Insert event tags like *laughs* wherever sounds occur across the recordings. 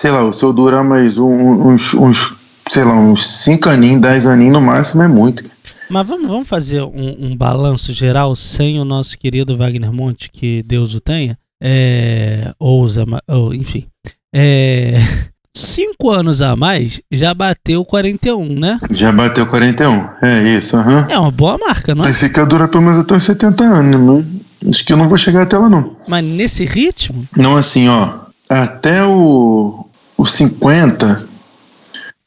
sei lá, o seu durar mais um- uns, uns, sei lá, uns 5 aninhos, 10 aninhos no máximo é muito. Mas vamos, vamos fazer um, um balanço geral sem o nosso querido Wagner Monte, que Deus o tenha. É, ousa, ma- ou, enfim. É, *laughs* cinco anos a mais já bateu 41, né? Já bateu 41. É isso, aham. É uma boa marca, não é? Pensei que ia durar pelo menos até uns 70 anos, mas acho que eu não vou chegar até lá, não. Mas nesse ritmo, Não assim, ó. Até o, o 50,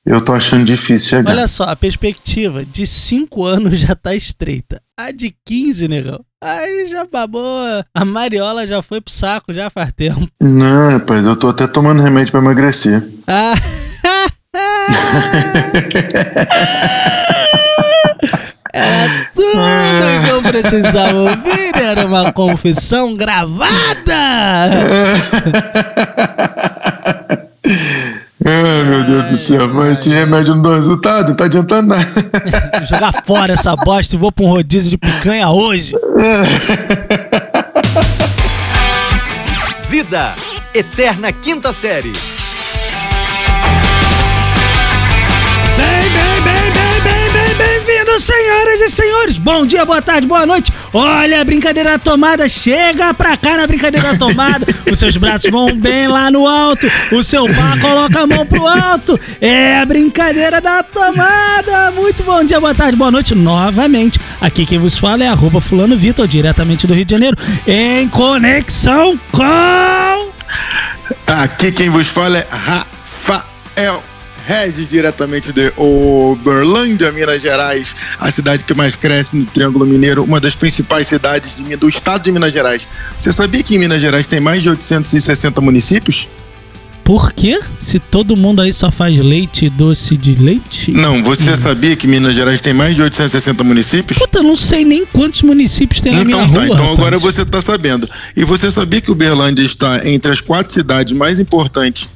eu tô achando difícil chegar. olha só, a perspectiva de 5 anos já tá estreita. A de 15, negão. Aí já babou. A Mariola já foi pro saco já faz tempo. Não, rapaz, eu tô até tomando remédio pra emagrecer. Ah. Era *laughs* tudo que eu precisava ouvir, era uma confissão gravada. *laughs* Ai, meu Deus do céu, mas esse remédio não dá resultado, não tá adiantando nada. *laughs* Jogar fora essa bosta e vou pra um rodízio de picanha hoje. *laughs* Vida, Eterna Quinta Série. E senhores. Bom dia, boa tarde, boa noite. Olha a brincadeira da tomada, chega pra cá na brincadeira da tomada. Os seus braços vão bem lá no alto, o seu pá coloca a mão pro alto. É a brincadeira da tomada. Muito bom dia, boa tarde, boa noite novamente. Aqui quem vos fala é arroba fulano Vitor, diretamente do Rio de Janeiro, em conexão com... Aqui quem vos fala é Rafael Regis, diretamente de Uberlândia, Minas Gerais, a cidade que mais cresce no Triângulo Mineiro, uma das principais cidades de- do estado de Minas Gerais. Você sabia que em Minas Gerais tem mais de 860 municípios? Por quê? Se todo mundo aí só faz leite doce de leite? Não, você sabia que Minas Gerais tem mais de 860 municípios? Puta, não sei nem quantos municípios tem na minha Então tá, rua. então rapaz. agora você tá sabendo. E você sabia que Uberlândia está entre as quatro cidades mais importantes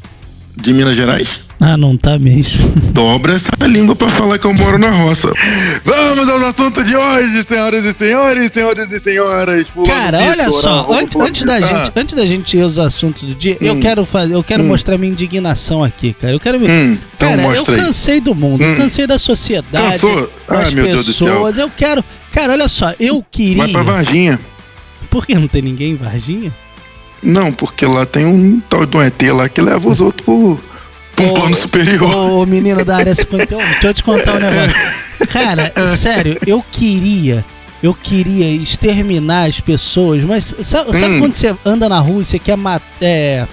de Minas Gerais? Ah, não tá mesmo. *laughs* Dobra essa língua pra falar que eu moro na roça. Vamos aos assuntos de hoje, senhoras e senhores, senhoras e senhoras. Cara, olha Vitor, só, antes, da gente, antes da gente ir aos assuntos do dia, eu Hum. quero fazer, eu quero Hum. mostrar minha indignação aqui, cara. Eu quero me Hum, então Cara, eu mostra aí. cansei do mundo, Hum. cansei da sociedade, Cansou? Ai, das meu Deus do céu. pessoas. Eu quero, cara, olha só, eu queria. Vai pra Varginha. Por que não tem ninguém em Varginha? Não, porque lá tem um tal de um ET lá que leva os outros pro, pra um Ô, plano superior. Ô, menino da área 51, deixa eu te contar um negócio. *laughs* Cara, sério, eu queria. Eu queria exterminar as pessoas, mas sabe, sabe Hum. quando você anda na rua e você quer matar. É,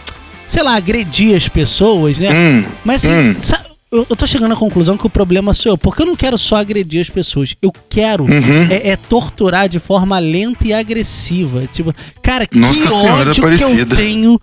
sei lá, agredir as pessoas, né? Hum, Mas assim, hum. sabe, eu, eu tô chegando à conclusão que o problema sou eu, porque eu não quero só agredir as pessoas, eu quero Uhum. é, é torturar de forma lenta e agressiva. Tipo, cara, que Nossa Senhora ódio que eu tenho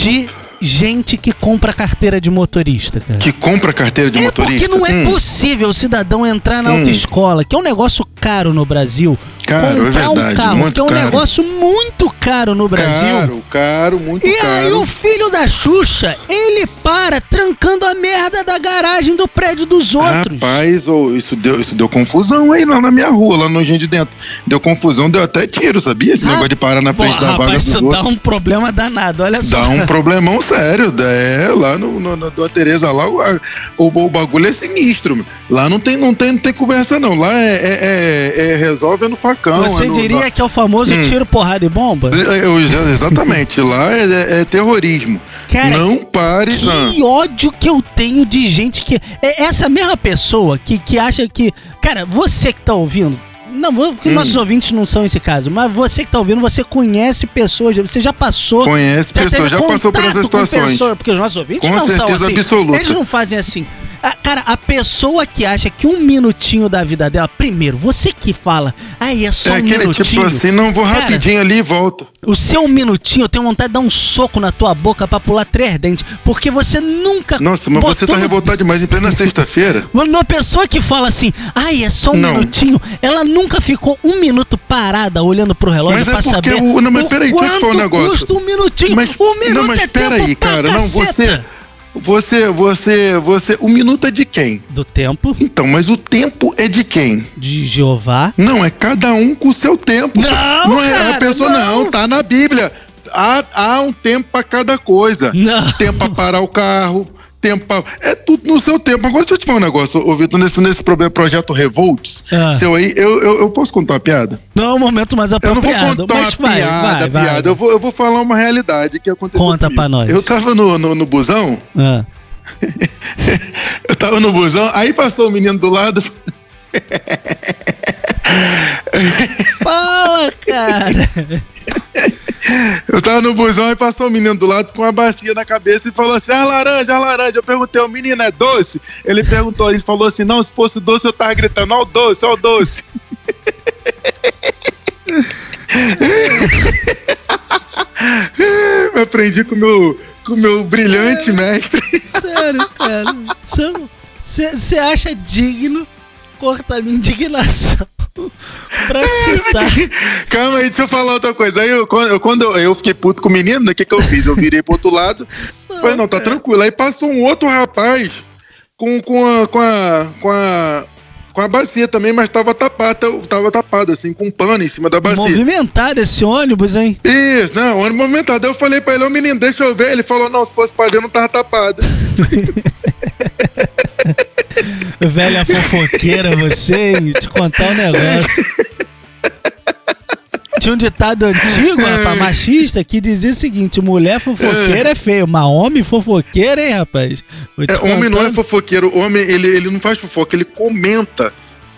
de gente que compra carteira de motorista, cara. que compra carteira de É motorista. porque não é Hum, possível o cidadão entrar na Hum. autoescola, que é um negócio caro no Brasil. Caro, é comprar um verdade, carro, muito que é um caro. negócio muito caro no Brasil. Caro, caro, muito E aí caro. o filho da Xuxa, ele para trancando a merda da garagem do prédio dos outros. Rapaz, ô, isso, deu, isso deu confusão aí lá na minha rua, lá no Engenho de Dentro. Deu confusão, deu até tiro, sabia? Esse Ah, negócio de parar na frente da vaga rapaz, dos isso outros. dá um problema danado, olha só. Dá um *laughs* problemão sério. É, lá no, no, na Dona Tereza, lá o, o, o bagulho é sinistro. Lá não tem, não tem, não tem conversa, não. Lá é, é, é- é- resolve no facão. Você é no- diria que é o famoso Hum. tiro, porrada e bomba? É, eu- exa- exatamente, lá é, é- é terrorismo. Cara, não pare. não. Que ódio que eu tenho de gente que. É essa mesma pessoa que, que acha que. Cara, você que tá ouvindo. Não, porque Hum. nossos ouvintes não são esse caso, mas você que tá ouvindo, você conhece pessoas, você já passou. Conhece já pessoas, já passou por essas situações. pessoa, porque os nossos ouvintes Com não são assim. absoluta. Eles não fazem assim. Ah, Cara, a pessoa que acha que um minutinho da vida dela, primeiro, você que fala, aí é só É um aquele minutinho. tipo assim, não vou Cara, rapidinho ali e volto. O seu minutinho, eu tenho vontade de dar um soco na tua boca pra pular três dentes, porque você nunca. Nossa, mas você tá no- revoltado demais em plena sexta-feira. *laughs* Uma pessoa que fala assim, ai, é só um Não. minutinho, ela nunca ficou um minuto parada olhando pro relógio Mas é pra porque saber o- não, mas o peraí, deixa eu te falar um quanto negócio. custa um minutinho. Mas, um minuto não, mas é peraí, cara, não, caceta. você, você, você, você, o minuto é de quem? Do tempo Então, mas o tempo é de quem? de Jeová. Não, é cada um com o seu tempo. Não, é cara, a pessoa, não. não. tá na Bíblia. há, há um tempo pra cada coisa. Não. Tempo pra parar o carro, tempo pra... É tudo no seu tempo. Agora deixa eu te falar um negócio, ô Vitor, nesse, nesse problema projeto Revolts, Ah. seu aí, eu, eu, eu posso contar uma piada? Não é o momento mais Eu não vou apropriado. contar uma vai, piada, vai, vai, piada. Eu, vou, eu vou falar uma realidade que aconteceu Conta comigo. pra nós. Eu tava no, no, no busão, Ah. *laughs* eu tava no busão, aí passou o menino do lado, Fala, cara. *laughs* eu tava no busão, aí passou o menino do lado com uma bacia na cabeça e falou assim, ah, laranja, ah, laranja. Eu perguntei, o menino é doce? Ele perguntou, ele falou assim, não, se fosse doce eu tava gritando, ó o doce, ó o doce. Eu aprendi com o meu, com o meu brilhante mestre. Sério, cara. Você acha digno cortar minha indignação *laughs* pra citar. *laughs* Calma aí, deixa eu falar outra coisa. Aí eu, quando, eu, fiquei puto com o menino, né, o que, que eu fiz? Eu virei pro outro lado, falei, não, tá tranquilo. Aí passou um outro rapaz com, com, a, com, a, com, a, com a bacia também, mas tava tapado, tava tapado, assim, com um pano em cima da bacia. Movimentado esse ônibus, hein? Isso, não, ônibus movimentado. Aí eu falei pra ele, ô menino, deixa eu ver. Ele falou, não, se fosse pra ver, não tava tapado. *laughs* Velha fofoqueira você, hein? Te contar um negócio. Tinha um ditado antigo, rapaz, machista, que dizia o seguinte: mulher fofoqueira é feio, mas homem fofoqueiro, hein, rapaz? É, homem não é fofoqueiro, homem ele, ele não faz fofoca, ele comenta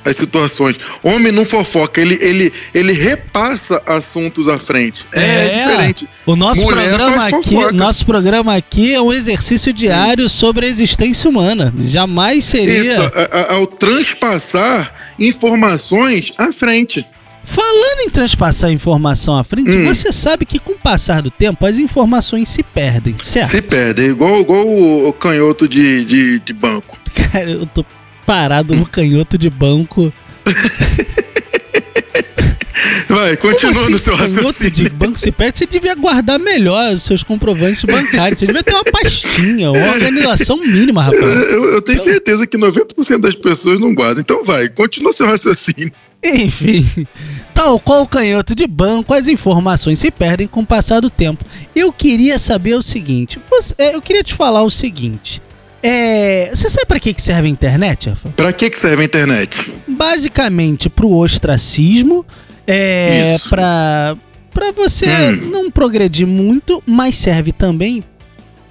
as situações. Homem não fofoca, ele, ele, ele repassa assuntos à frente. É, diferente. O nosso Mulher programa aqui, fofoca. nosso programa aqui é um exercício diário sobre a existência humana. Jamais seria. Isso, a- a- ao transpassar informações à frente. Falando em transpassar informação à frente, Hum. você sabe que com o passar do tempo as informações se perdem, certo? Se perde, é igual, igual o, o canhoto de, de, de banco. *laughs* Cara, eu tô parado no canhoto de banco. Vai, continua Como assim, no seu canhoto raciocínio. de banco se perde? Você devia guardar melhor os seus comprovantes bancários. Você devia ter uma pastinha, uma organização mínima, rapaz. Eu, eu tenho certeza que 90% das pessoas não guardam. Então vai, continua seu raciocínio. Enfim, tal qual o canhoto de banco, as informações se perdem com o passar do tempo. Eu queria saber o seguinte, é, eu queria te falar o seguinte. É, você sabe pra que que serve a internet, Rafa? Pra que, que serve a internet? Basicamente pro ostracismo, é, pra, pra você Hum. não progredir muito, mas serve também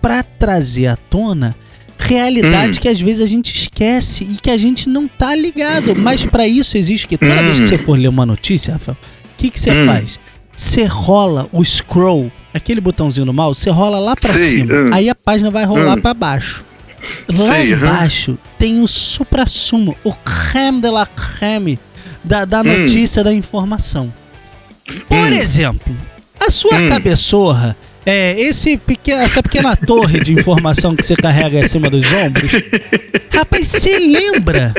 pra trazer à tona realidades Hum. que às vezes a gente esquece e que a gente não tá ligado. Mas pra isso existe que toda vez que Hum. você for ler uma notícia, Rafael, o que que você Hum. faz? Você rola o scroll, aquele botãozinho no mouse, você rola lá pra Sei, cima. hum. Aí a página vai rolar Hum. pra baixo. Lá Sei, embaixo tem o supra-sumo, o creme de la creme da, da Hum. notícia, da informação. Por Hum. exemplo, a sua Hum. cabeçorra, é, esse pequeno, essa pequena torre de informação que você carrega acima dos ombros, *laughs* rapaz, você lembra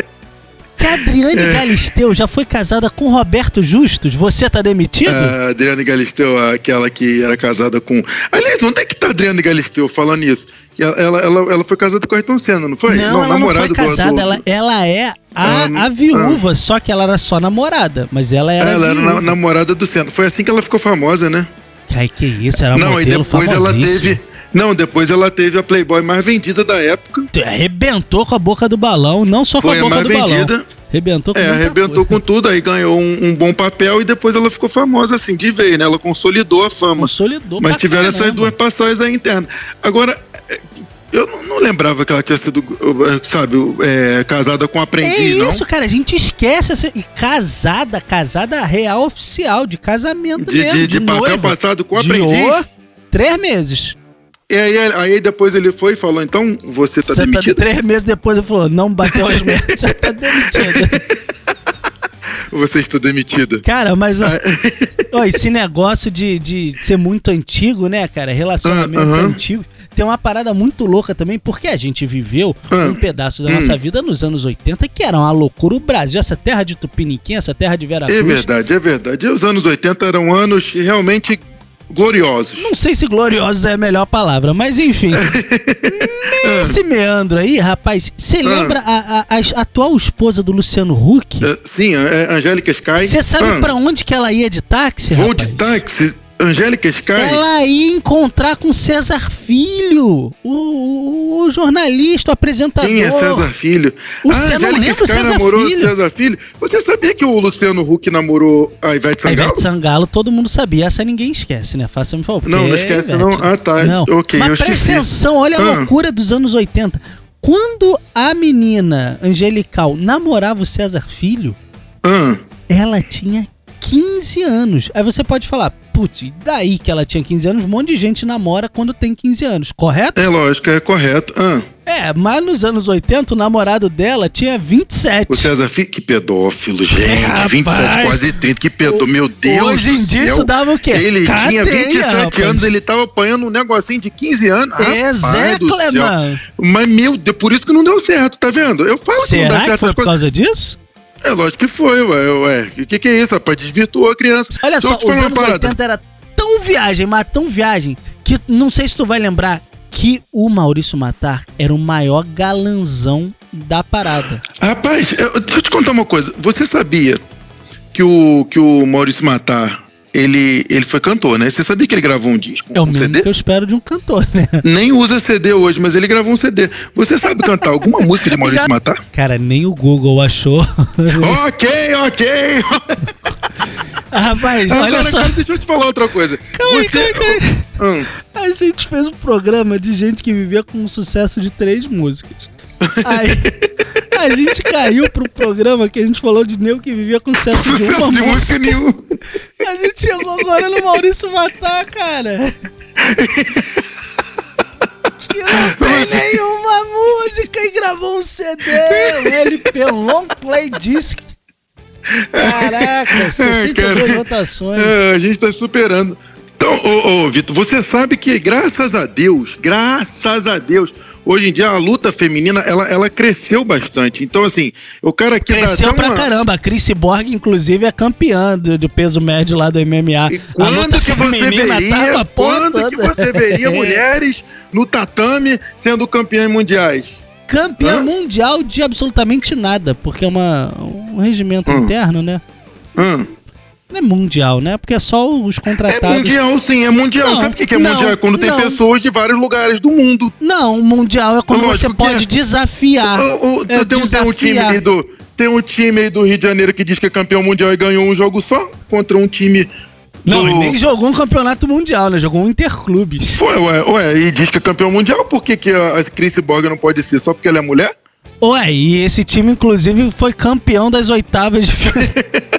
Adriane É. Galisteu já foi casada com Roberto Justus? Você tá demitido? A Adriane Galisteu, aquela que era casada com. Aliás, onde é que tá a Adriane Galisteu falando isso? Ela, ela, ela, foi casada com o Ayrton Senna, não foi? Não, ela não foi casada, do- ela, ela é a, Ah, a viúva, só que ela era só namorada, mas ela era ela era viúva. na- namorada do Senna. Foi assim que ela ficou famosa, né? Ai, que isso, era não, e depois ela teve. Não, depois ela teve a Playboy mais vendida da época. Arrebentou com a boca do balão, não só com a a boca mais do vendida. balão. Arrebentou com É, arrebentou coisa. com tudo, aí ganhou um, um bom papel e depois ela ficou famosa assim, de vez, né? Ela consolidou a fama. Consolidou Mas tiveram essas caramba. duas passagens aí internas. Agora, é, eu não, não lembrava que ela tinha sido, é, sabe, é, casada com um É aprendiz, não? isso, cara, a gente esquece e Casada, casada real oficial, de casamento De, mesmo, de, de papel noiva. passado com De aprendiz. ô, Três meses. E aí, aí depois ele foi e falou: então você tá Você demitido? três meses depois ele falou, não bateu as metas, *laughs* você tá demitido. *laughs* Você está demitida. Cara, mas ó, Ah, *laughs* ó, esse negócio de, de ser muito antigo, né, cara? Relacionamentos Ah, aham. antigos. Tem uma parada muito louca também, porque a gente viveu Ah, um pedaço da hum. nossa vida nos anos 80 que era uma loucura. O Brasil, essa terra de Tupiniquim, essa terra de Veracruz. É verdade, é verdade. E os anos 80 eram anos realmente gloriosos. Não sei se gloriosos é a melhor palavra, mas enfim. *laughs* Nesse meandro aí, rapaz, você Ah. lembra a, a- a atual esposa do Luciano Huck? É, sim, é Angélica Sky. Você sabe Ah, pra onde que ela ia de táxi, Vou rapaz? de táxi. Angélica Sky? Ela ia encontrar com César Filho, o, o- o jornalista, o apresentador. Quem é César Filho? O ah, Angélica Sky César namorou Filho? César Filho? Você sabia que o Luciano Huck namorou a Ivete A Sangalo? Ivete Sangalo, todo mundo sabia. Essa ninguém esquece, né? Faça-me favor. Não, não esquece, é não. Ah, tá. Não. Ok, Mas eu presta esqueci. atenção, olha a Ah. loucura dos anos 80. Quando a menina Angelical namorava o César Filho, Ah, ela tinha 15 anos. Aí você pode falar, putz, daí que ela tinha 15 anos? Um monte de gente namora quando tem 15 anos, correto? é lógico, é correto. Ah, É, mas nos anos 80 o namorado dela tinha 27. o César que pedófilo, gente. Rapaz. 27, quase 30, que pedófilo. Meu Deus Hoje em dia isso dava o quê? Ele tinha Cadeia, 27 rapaz. anos, ele tava apanhando um negocinho de 15 anos. Do céu. Execleman. Mas, meu Deus, por isso que não deu certo, tá vendo? Eu falo que não dá Será que certo foi por coisas. causa disso? É lógico que foi, ué. ué. O que, que é isso, rapaz? Desvirtuou a criança. Olha Deixa só, te os anos parada. 80 era tão viagem, mas tão viagem, que não sei se tu vai lembrar que o Maurício Matar era o maior galanzão da parada. Rapaz, eu- deixa eu te contar uma coisa. Você sabia que o, que o Maurício Matar, ele, ele foi cantor, né? Você sabia que ele gravou um disco? É o um mínimo CD? que eu espero de um cantor, né? Nem usa CD hoje, mas ele gravou um CD. Você sabe cantar alguma *laughs* música de Maurício Matar? Cara, nem o Google achou. *laughs* ok, ok. Rapaz, olha Agora, só. cara, deixa eu te falar outra coisa. Calma aí, Você. calma Hum, A gente fez um programa de gente que vivia com um sucesso de três músicas. *laughs* Aí a gente caiu pro programa que a gente falou de Neu que vivia com sucesso, de sucesso uma de música. nenhuma. A gente chegou agora no Maurício Matar, cara. Que não tem nenhuma música e gravou um CD, um LP, um long play disc. Caraca, 62 cara. votações. É, a gente tá superando. Então, ô, ô, Vitor, você sabe que graças a Deus, graças a Deus, hoje em dia a luta feminina, ela, ela cresceu bastante. Então, assim, o cara que Cresceu pra uma... caramba. A Chris Borg, inclusive, é campeã do, do peso médio lá do MMA. E A quando que você veria, tá quando que você veria *laughs* mulheres no tatame sendo campeãs mundiais? Campeã Hã? mundial de absolutamente nada, porque é uma, um regimento Hum. interno, né? Hã? Não é mundial, né? Porque é só os É contratados. mundial, sim, é mundial. Não, Sabe o que que é não, mundial? É quando tem não. pessoas de vários lugares do mundo. Não, mundial é quando Lógico você que pode é. desafiar. O- o- é tem, um, tem um time aí do. Tem um time aí do Rio de Janeiro que diz que é campeão mundial e ganhou um jogo só contra um time. Não, do... ele nem jogou um campeonato mundial, né? Jogou um interclubes. Foi, ué, ué, e diz que é campeão mundial, por que, que a Chris Borg não pode ser? Só porque ela é mulher? Ué, e esse time, inclusive, foi campeão das oitavas de. *laughs*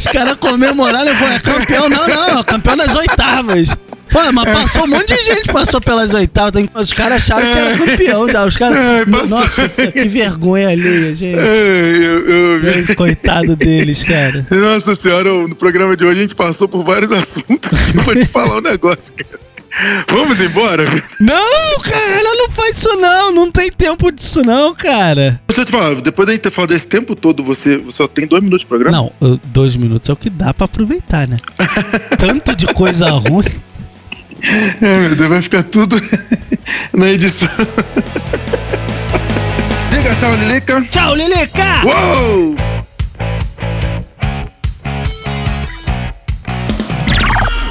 Os caras comemoraram e falaram, é campeão, não, não, campeão das oitavas. Foi, mas passou um monte de gente, passou pelas oitavas. Os caras acharam que era campeão já. Os caras. É. Nossa, que vergonha alheia, gente. É, eu, eu. Coitado deles, cara. Nossa senhora, no programa de hoje a gente passou por vários assuntos. *laughs* Eu vou te falar um negócio, cara. Vamos embora? Não, cara, não faz isso não. Não tem tempo disso não, cara. Deixa eu te falar, depois da gente ter falado esse tempo todo, você, só tem dois minutos de programa? Não, dois minutos é o que dá pra aproveitar, né? *laughs* Tanto de coisa ruim. É, meu Deus, vai ficar tudo *laughs* na edição. Diga tchau, Lilica. Tchau, Lilica! Uou!